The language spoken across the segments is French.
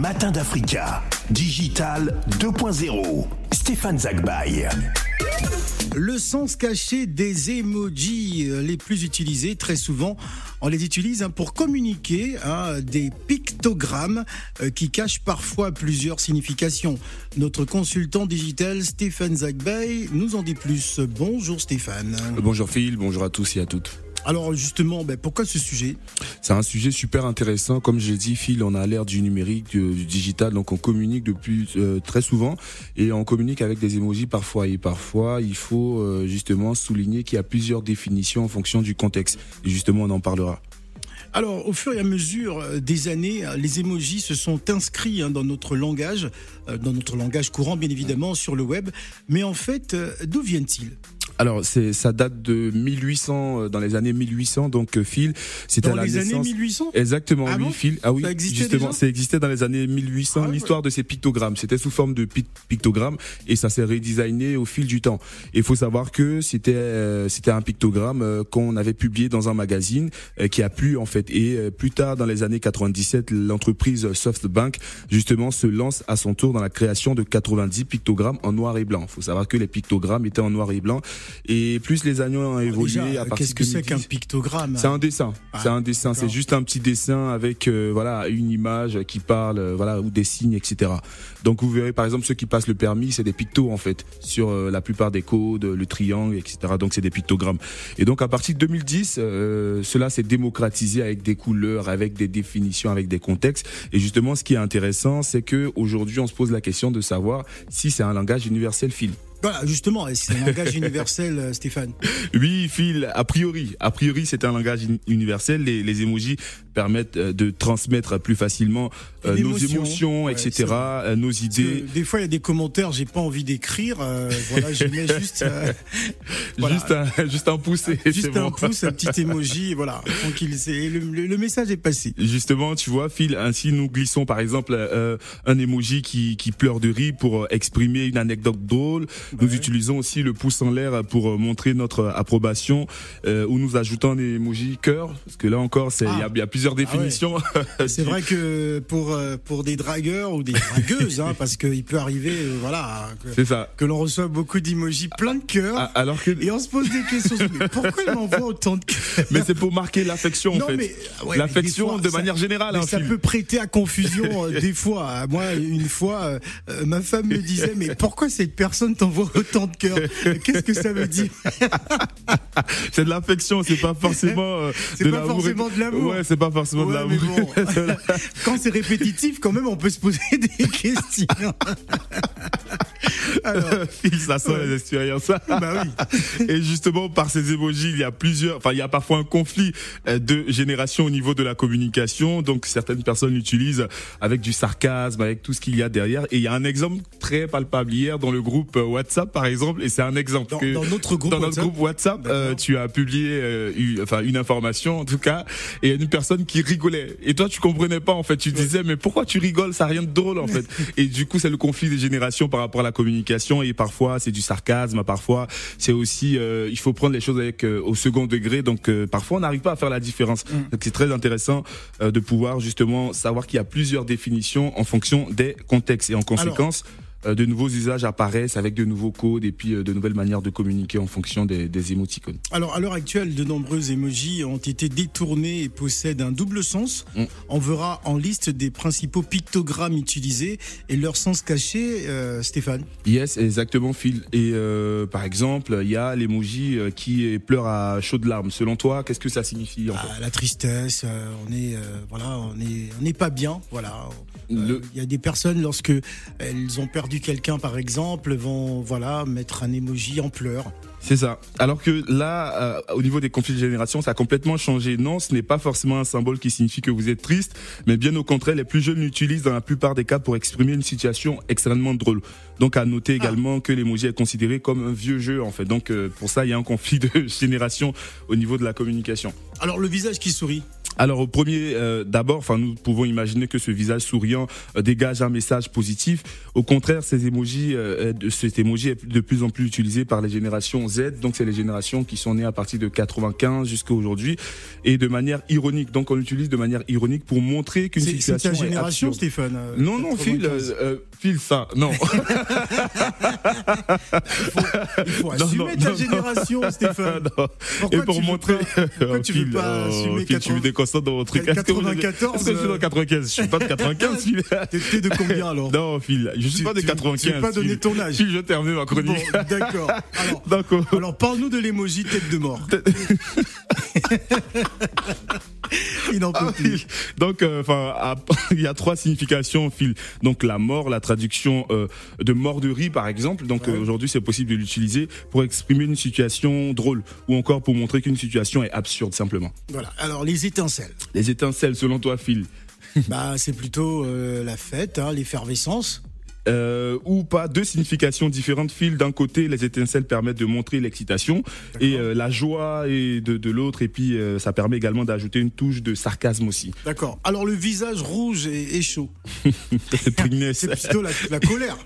matins d'Africa. Digital 2.0. Stéphane Zagbaï. Le sens caché des emojis euh, les plus utilisés, très souvent, on les utilise hein, pour communiquer hein, des pictogrammes euh, qui cachent parfois plusieurs significations. Notre consultant digital Stéphane Zagbay nous en dit plus. Bonjour Stéphane. Bonjour Phil, bonjour à tous et à toutes. Alors justement, ben, pourquoi ce sujet? C'est un sujet super intéressant. Comme j'ai dit, Phil, on a l'ère du numérique, du, digital, donc on communique depuis euh, très souvent et on communique avec des emojis parfois. Et parfois, il faut euh, justement souligner qu'il y a plusieurs définitions en fonction du contexte. Et justement, on en parlera. Alors, au fur et à mesure euh, des années, les emojis se sont inscrits hein, dans notre langage, dans notre langage courant, bien évidemment, sur le web. Mais en fait, d'où viennent-ils? Alors, c'est ça date de 1800, euh, dans les années 1800. Donc, euh, Phil, c'était à la les années 1800. Exactement, ah oui, Phil. Ah oui, ça existait justement, ça existait dans les années 1800. Ah l'histoire de ces pictogrammes, c'était sous forme de pictogrammes et ça s'est redesigné au fil du temps. Il faut savoir que c'était euh, c'était un pictogramme qu'on avait publié dans un magazine qui a plu en fait. Et plus tard, dans les années 97, l'entreprise SoftBank justement se lance à son tour dans la création de 90 pictogrammes en noir et blanc. Il faut savoir que les pictogrammes étaient en noir et blanc et plus les années ont évolué à Qu'est-ce que c'est qu'un pictogramme C'est un dessin. Ah, c'est un dessin. C'est juste un petit dessin avec euh, voilà une image qui parle, euh, voilà ou des signes, etc. Donc vous verrez par exemple ceux qui passent le permis, c'est des pictos en fait sur euh, la plupart des codes, le triangle, etc. Donc c'est des pictogrammes. Et donc à partir de 2010, cela s'est démocratisé avec des couleurs, avec des définitions, avec des contextes. Et justement, ce qui est intéressant, c'est que aujourd'hui on se pose la question de savoir si c'est un langage universel fil. Voilà, justement, c'est un langage universel, euh, Stéphane. Oui, Phil, a priori. A priori, c'est un langage universel. Les, les emojis permettent euh, de transmettre plus facilement euh, nos émotions, etc., nos idées. des fois, il y a des commentaires, j'ai pas envie d'écrire. voilà, je mets juste, juste, un, juste un pouce. juste un pouce, un petit emoji, voilà. Tranquille, le, le, message est passé. Justement, tu vois, Phil, ainsi nous glissons par exemple un emoji qui, qui pleure de rire pour exprimer une anecdote drôle. Nous utilisons aussi le pouce en l'air pour euh, montrer notre approbation, euh, où nous ajoutons des emojis cœur, parce que là encore, il y, a, y, a plusieurs ah définitions. c'est vrai que pour euh, pour des dragueurs ou des dragueuses, hein, parce qu'il peut arriver, euh, voilà, que, ça. que l'on reçoit beaucoup d'emojis plein de cœur, ah, alors que et on se pose des questions. mais pourquoi il m'envoie autant de cœurs Mais c'est pour marquer l'affection, en fait. l'affection de manière générale. Mais ça peut prêter à confusion des fois. Moi, une fois, ma femme me disait, mais pourquoi cette personne t'envoie autant de cœur. Qu'est-ce que ça veut dire? C'est de l'affection, c'est pas forcément euh, de pas forcément de l'amour. Ouais, c'est pas forcément de l'amour. quand c'est répétitif, quand même, on peut se poser des questions. Alors, ça sent les expériences. bah oui. Et justement, par ces émojis, il y a plusieurs, enfin, il y a parfois un conflit euh, de génération au niveau de la communication. Donc, certaines personnes l'utilisent avec du sarcasme, avec tout ce qu'il y a derrière. Et il y a un exemple très palpable hier dans le groupe WhatsApp, par exemple. Et c'est un exemple dans, dans notre groupe dans WhatsApp, notre groupe WhatsApp euh, tu as publié, euh, une, enfin, une information, en tout cas, et il y a une personne qui rigolait. Et toi, tu comprenais pas, en fait. Tu disais, mais pourquoi tu rigoles? Ça n'a rien de drôle, en fait. Et du coup, c'est le conflit des générations par rapport à la communication et parfois c'est du sarcasme, parfois c'est aussi euh, il faut prendre les choses avec euh, au second degré donc euh, parfois on n'arrive pas à faire la différence. Mm. Donc c'est très intéressant de pouvoir justement savoir qu'il y a plusieurs définitions en fonction des contextes et en conséquence de nouveaux usages apparaissent avec de nouveaux codes et puis euh, de nouvelles manières de communiquer en fonction des, des émoticônes. Alors à l'heure actuelle, de nombreux emojis ont été détournés et possèdent un double sens. Mm. On verra en liste des principaux pictogrammes utilisés et leur sens caché, euh, Stéphane. Yes, exactement, Phil. Et par exemple, il y a l'emoji qui pleure à chaudes larmes. Selon toi, qu'est-ce que ça signifie en ah, La tristesse. on est voilà, on est on n'est pas bien. Voilà. Il y a des personnes lorsque elles ont perdu quelqu'un par exemple vont voilà mettre un emoji en pleurs. C'est ça. Alors que là, euh, au niveau des conflits de génération, ça a complètement changé. Non, ce n'est pas forcément un symbole qui signifie que vous êtes triste, mais bien au contraire, les plus jeunes l'utilisent dans la plupart des cas pour exprimer une situation extrêmement drôle. Donc à noter ah. également que l'emoji est considéré comme un vieux jeu en fait. Donc euh, pour ça, il y a un conflit de génération au niveau de la communication. Alors le visage qui sourit alors au premier, euh, d'abord, enfin nous pouvons imaginer que ce visage souriant euh, dégage un message positif. Au contraire, ces émojis, euh, euh cet émoji est de plus en plus utilisé par les générations Z. Donc c'est les générations qui sont nées à partir de 95 jusqu'à aujourd'hui et de manière ironique. Donc on l'utilise de manière ironique pour montrer qu'une situation c'est ta génération, Stéphane. Euh, non, non, file, euh, file ça. Non. il, faut, il faut assumer ta génération, Stéphane. Pourquoi et pour montrer, veux pas, pourquoi tu veux pas assumer 95 dans votre truc. 94 je suis dans euh, 95 Je suis pas de 95, T'es de combien alors Non, Phil, je suis pas de 95. Tu n'as pas donné ton âge. Phil, je termine ma chronique. D'accord. Alors, alors parle-nous de l'émoji tête de mort. Il n'en peut Ah, plus. Donc, euh, enfin, il y a trois significations, Phil. Donc, la mort, la traduction euh, de mort de riz, par exemple. Donc, Ouais. euh, aujourd'hui, c'est possible de l'utiliser pour exprimer une situation drôle ou encore pour montrer qu'une situation est absurde, simplement. Voilà. Alors les étincelles. Les étincelles, selon toi, Phil, Bah c'est plutôt la fête, hein, l'effervescence. Euh, ou pas deux significations différentes. Phil, d'un côté, les étincelles permettent de montrer l'excitation et euh, la joie et de, de l'autre, et puis euh, ça permet également d'ajouter une touche de sarcasme aussi. D'accord. Alors le visage rouge et, et chaud. C'est plutôt la, la colère.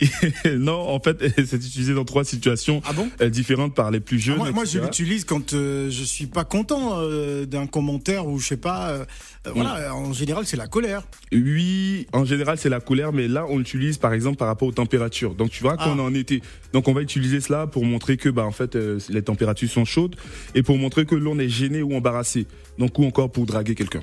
non, en fait, c'est utilisé dans trois situations Ah bon? différentes par les plus Ah, jeunes. moi, moi, je l'utilise quand je suis pas content d'un commentaire ou je sais pas. voilà, en général, c'est la colère. Oui, en général, c'est la colère, mais là, on l'utilise par exemple par rapport aux températures. Donc, tu vois, quand Ah. est en été, donc on va utiliser cela pour montrer que, bah, en fait, euh, les températures sont chaudes et pour montrer que l'on est gêné ou embarrassé. Donc, ou encore pour draguer quelqu'un.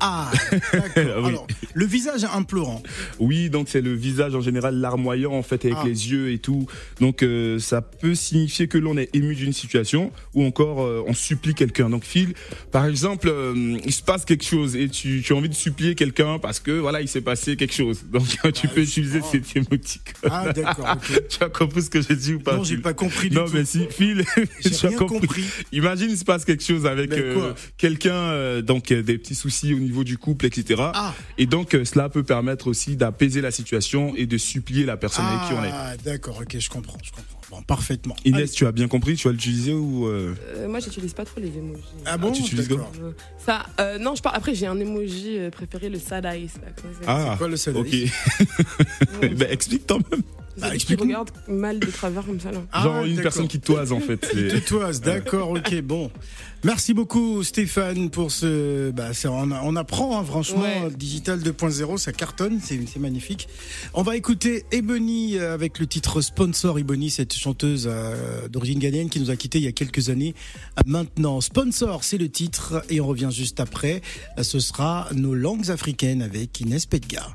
Ah, d'accord. Oui. Alors, le visage implorant. Oui, donc c'est le visage en général larmoyant en fait avec Ah. les yeux et tout. Donc euh, ça peut signifier que l'on est ému d'une situation ou encore euh, on supplie quelqu'un. Donc Phil, par exemple, il se passe quelque chose et tu, tu as envie de supplier quelqu'un parce que voilà il s'est passé quelque chose. Donc tu Ah, peux utiliser comprends. Ah, d'accord. ok. tu as compris ce que j'ai dit ou pas Non, j'ai pas compris du Non tout. mais si Phil, J'ai tu as compris. compris. Imagine il se passe quelque chose avec euh, quelqu'un, euh, donc euh, des petits soucis au niveau du couple, etc. Ah. Et donc euh, cela peut permettre aussi d'apaiser la situation et de supplier la personne avec qui on est. Ah, d'accord. Ok, je comprends. Je comprends. Bon, parfaitement. Inès, Allez. tu as bien compris, tu vas l'utiliser ou euh, Euh, moi, j'utilise pas trop les emojis. Ah bon tu utilises D'accord. Ça, euh, non, je parle. Après, j'ai un emoji préféré, le sad eyes. Là, Ah, quoi, le sad ok. eyes? Ouais, ben, explique toi même. Bah, qui explique-nous. regarde mal de travers comme ça là. Ah, Genre une personne qui toise en fait. De toise, d'accord, ok, bon. Merci beaucoup Stéphane pour ce... Bah, ça, on, apprend, hein, franchement, Ouais. Digital 2.0, ça cartonne, c'est magnifique. On va écouter Ebony euh, avec le titre Sponsor. Ebony, cette chanteuse euh, d'origine ghanéenne qui nous a quittés il y a quelques années. Maintenant, Sponsor, c'est le titre et on revient juste après. Euh, Ce sera nos langues africaines avec Inès Pedgar.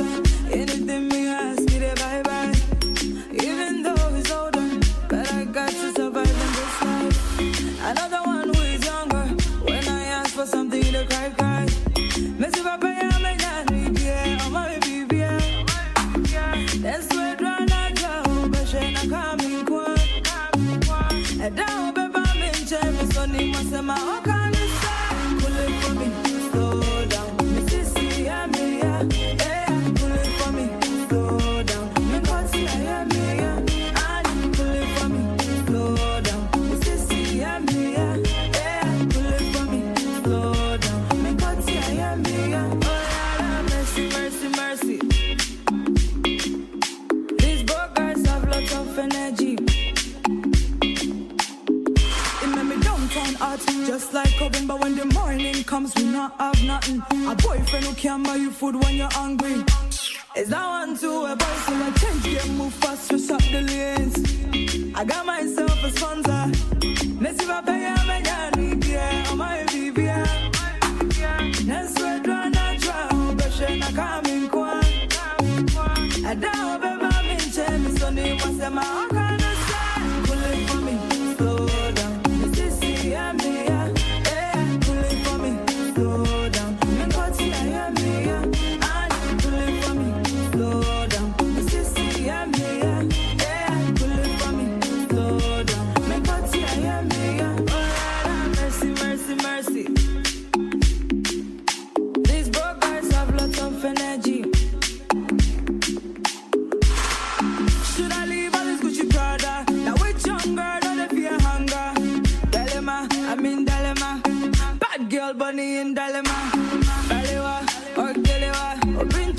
downtown hot, just like oven. But when the morning comes, we not have nothing. A boyfriend who can buy you food when you're hungry. Is that one too? A boy so I change game, move fast, switch up the lanes. I got myself a sponsor. Messi papa ya me nyani bie, oh my baby ya. That's where drana draw, but she na coming kwa. I don't remember me, Jamie, so they must say my Galema, Balewa, Orgelewa, Bring